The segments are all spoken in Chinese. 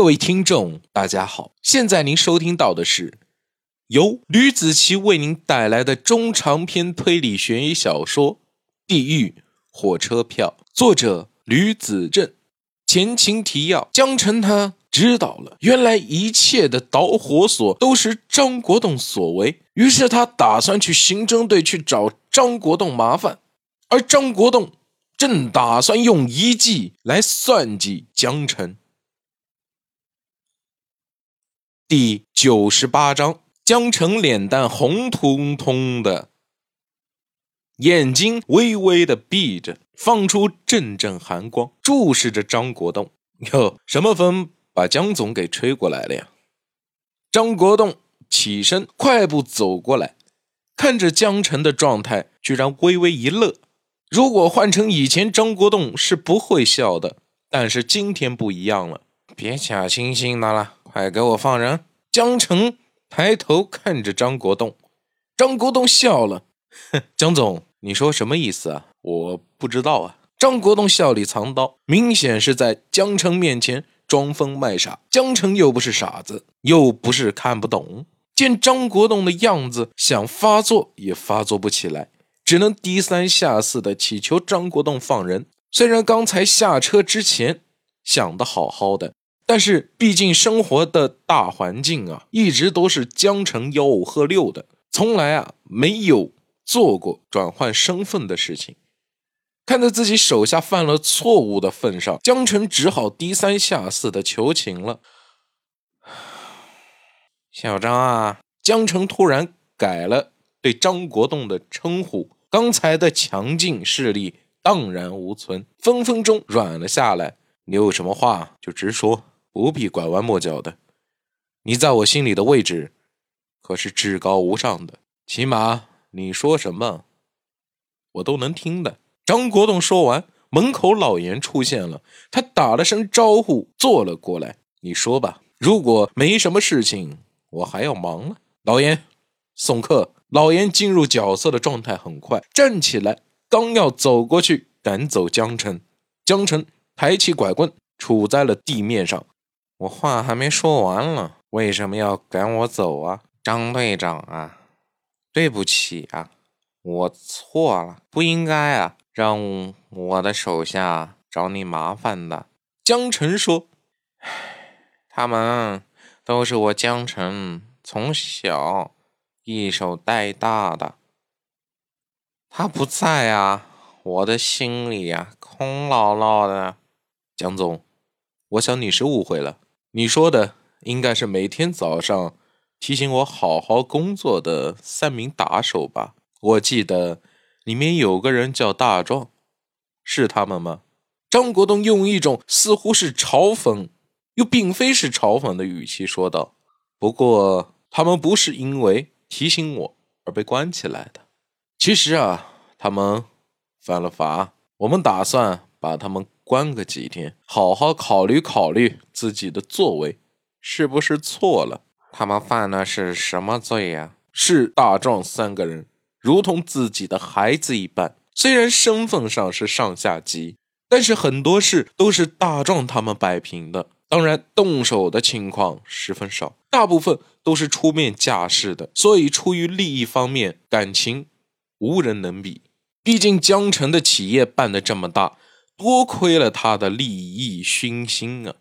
各位听众，大家好，现在您收听到的是由吕子奇为您带来的中长篇推理悬疑小说《地狱火车票》，作者吕子正。前情提要：江澄他知道了，原来一切的导火索都是张国栋所为，于是他打算去刑侦队去找张国栋麻烦，而张国栋正打算用一计来算计江澄。第九十八章，江澄脸蛋红彤彤的，眼睛微微的闭着。放出阵阵寒光，注视着张国栋。哟，什么风把江总给吹过来了呀？张国栋起身，快步走过来，看着江澄的状态，居然微微一乐。如果换成以前，张国栋是不会笑的，但是今天不一样了。别假惺惺的了，快给我放人！江澄抬头看着张国栋，张国栋笑了，哼，江总，你说什么意思啊？我不知道啊！张国栋笑里藏刀，明显是在江澄面前装疯卖傻。江澄又不是傻子，又不是看不懂，见张国栋的样子，想发作也发作不起来，只能低三下四的祈求张国栋放人。虽然刚才下车之前想的好好的，但是毕竟生活的大环境啊，一直都是江澄吆五喝六的，从来啊没有做过转换身份的事情。看在自己手下犯了错误的份上，江澄只好低三下四的求情了。小张啊，江澄突然改了对张国栋的称呼，刚才的强劲势力荡然无存，分分钟软了下来。你有什么话就直说，不必拐弯抹角的。你在我心里的位置可是至高无上的，起码你说什么，我都能听的。张国栋说完，门口老严出现了。他打了声招呼，坐了过来。你说吧，如果没什么事情，我还要忙呢。老严，送客。老严进入角色的状态很快，站起来，刚要走过去赶走江澄，江澄抬起拐棍，杵在了地面上。我话还没说完了，为什么要赶我走啊，张队长啊？对不起啊，我错了，不应该啊。让我的手下找你麻烦的，江澄说：“他们都是我江澄从小一手带大的。他不在啊，我的心里呀空落落的。”江总，我想你是误会了，你说的应该是每天早上提醒我好好工作的三名打手吧？我记得。里面有个人叫大壮，是他们吗？张国栋用一种似乎是嘲讽，又并非是嘲讽的语气说道：“不过他们不是因为提醒我而被关起来的。其实啊，他们犯了法，我们打算把他们关个几天，好好考虑考虑自己的作为是不是错了。他们犯的是什么罪呀？是大壮三个人。”如同自己的孩子一般，虽然身份上是上下级，但是很多事都是大壮他们摆平的。当然，动手的情况十分少，大部分都是出面架势的。所以，出于利益方面，感情无人能比。毕竟江城的企业办得这么大，多亏了他的利益熏心啊！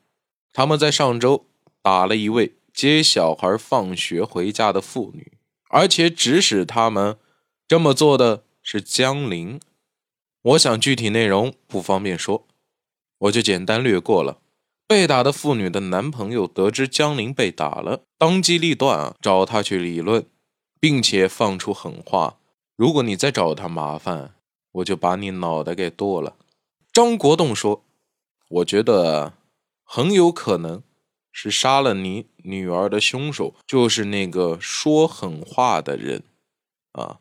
他们在上周打了一位接小孩放学回家的妇女，而且指使他们。这么做的是江林，我想具体内容不方便说，我就简单略过了。被打的妇女的男朋友得知江林被打了，当机立断啊，找他去理论，并且放出狠话：如果你再找他麻烦，我就把你脑袋给剁了。张国栋说：“我觉得很有可能是杀了你女儿的凶手，就是那个说狠话的人啊。”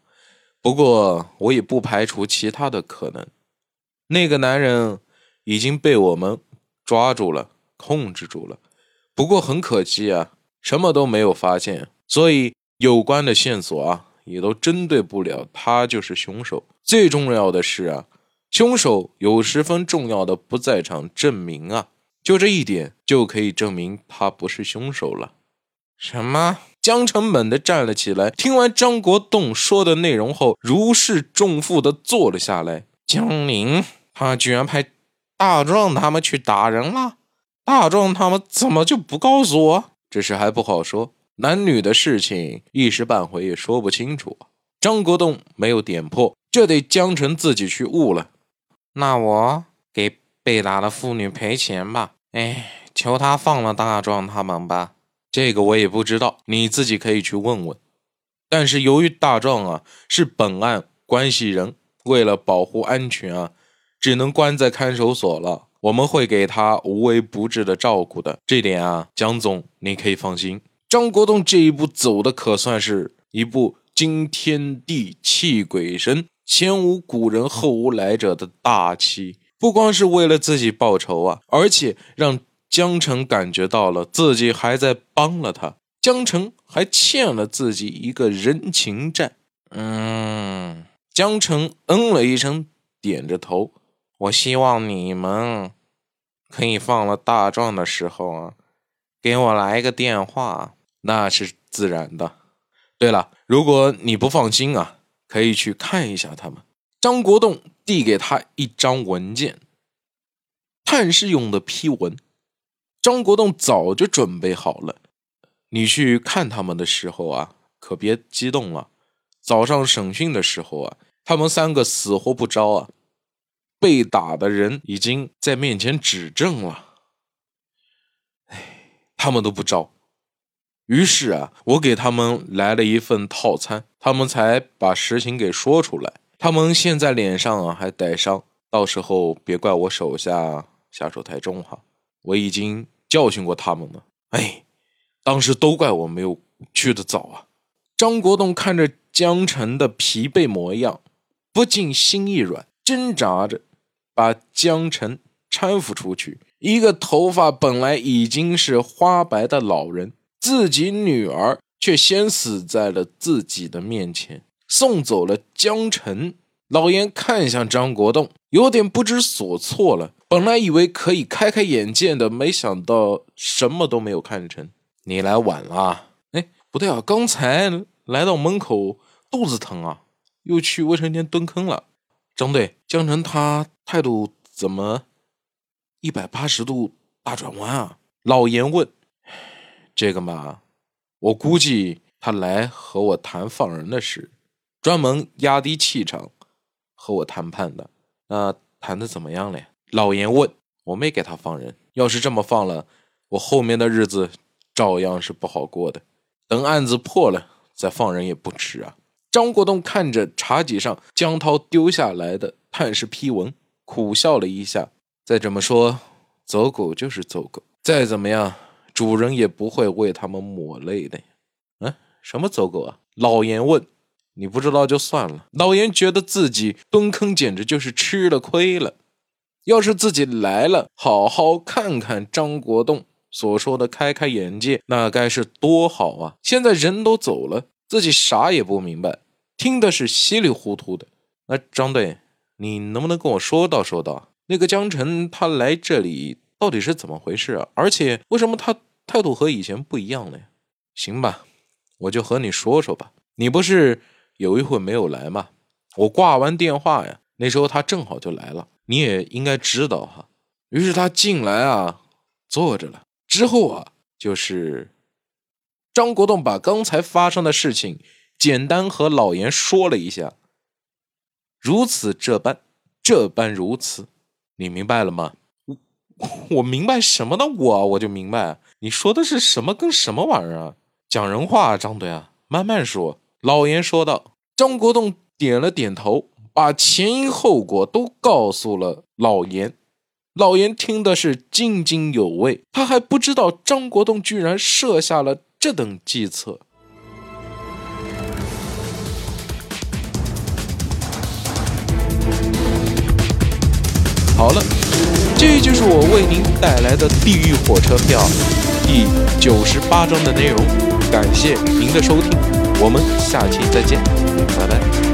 不过，我也不排除其他的可能。那个男人已经被我们抓住了，控制住了。不过很可惜啊，什么都没有发现，所以有关的线索啊，也都针对不了他就是凶手。最重要的是啊，凶手有十分重要的不在场证明啊，就这一点就可以证明他不是凶手了。什么？江城猛地站了起来，听完张国栋说的内容后，如释重负的坐了下来。江宁，他居然派大壮他们去打人了？大壮他们怎么就不告诉我？这事还不好说，男女的事情一时半会也说不清楚。张国栋没有点破，这得江城自己去悟了。那我给被打的妇女赔钱吧。哎，求他放了大壮他们吧。这个我也不知道，你自己可以去问问。但是由于大壮啊是本案关系人，为了保护安全啊，只能关在看守所了。我们会给他无微不至的照顾的，这点啊，江总你可以放心。张国栋这一步走的可算是一步惊天地泣鬼神、前无古人后无来者的大气，不光是为了自己报仇啊，而且让。江城感觉到了自己还在帮了他，江城还欠了自己一个人情债。嗯，江城嗯了一声，点着头。我希望你们可以放了大壮的时候啊，给我来个电话，那是自然的。对了，如果你不放心啊，可以去看一下他们。张国栋递给他一张文件，探视用的批文。张国栋早就准备好了，你去看他们的时候啊，可别激动了。早上审讯的时候啊，他们三个死活不招啊，被打的人已经在面前指证了，哎，他们都不招。于是啊，我给他们来了一份套餐，他们才把实情给说出来。他们现在脸上啊还带伤，到时候别怪我手下下手太重哈。我已经教训过他们了。哎，当时都怪我没有去的早啊！张国栋看着江城的疲惫模样，不禁心一软，挣扎着把江城搀扶出去。一个头发本来已经是花白的老人，自己女儿却先死在了自己的面前，送走了江晨。老严看向张国栋，有点不知所措了。本来以为可以开开眼界的，没想到什么都没有看成。你来晚了，哎，不对啊，刚才来到门口肚子疼啊，又去卫生间蹲坑了。张队，江晨他态度怎么一百八十度大转弯啊？老严问。这个嘛，我估计他来和我谈放人的事，专门压低气场。和我谈判的，那谈的怎么样了呀？老严问。我没给他放人，要是这么放了，我后面的日子照样是不好过的。等案子破了再放人也不迟啊。张国栋看着茶几上江涛丢下来的探视批文，苦笑了一下。再这么说，走狗就是走狗，再怎么样，主人也不会为他们抹泪的呀。嗯，什么走狗啊？老严问。你不知道就算了。老严觉得自己蹲坑简直就是吃了亏了。要是自己来了，好好看看张国栋所说的开开眼界，那该是多好啊！现在人都走了，自己啥也不明白，听的是稀里糊涂的。那张队，你能不能跟我说道说道，那个江晨他来这里到底是怎么回事啊？而且为什么他态度和以前不一样了呀？行吧，我就和你说说吧。你不是。有一会没有来嘛？我挂完电话呀，那时候他正好就来了，你也应该知道哈。于是他进来啊，坐着了。之后啊，就是张国栋把刚才发生的事情简单和老严说了一下。如此这般，这般如此，你明白了吗？我明白什么呢？我我就明白，你说的是什么跟什么玩意儿啊？讲人话，啊张队啊，慢慢说。老严说道：“张国栋点了点头，把前因后果都告诉了老严。老严听的是津津有味，他还不知道张国栋居然设下了这等计策。”好了，这就是我为您带来的《地狱火车票》第九十八章的内容。感谢您的收听。我们下期再见，拜拜。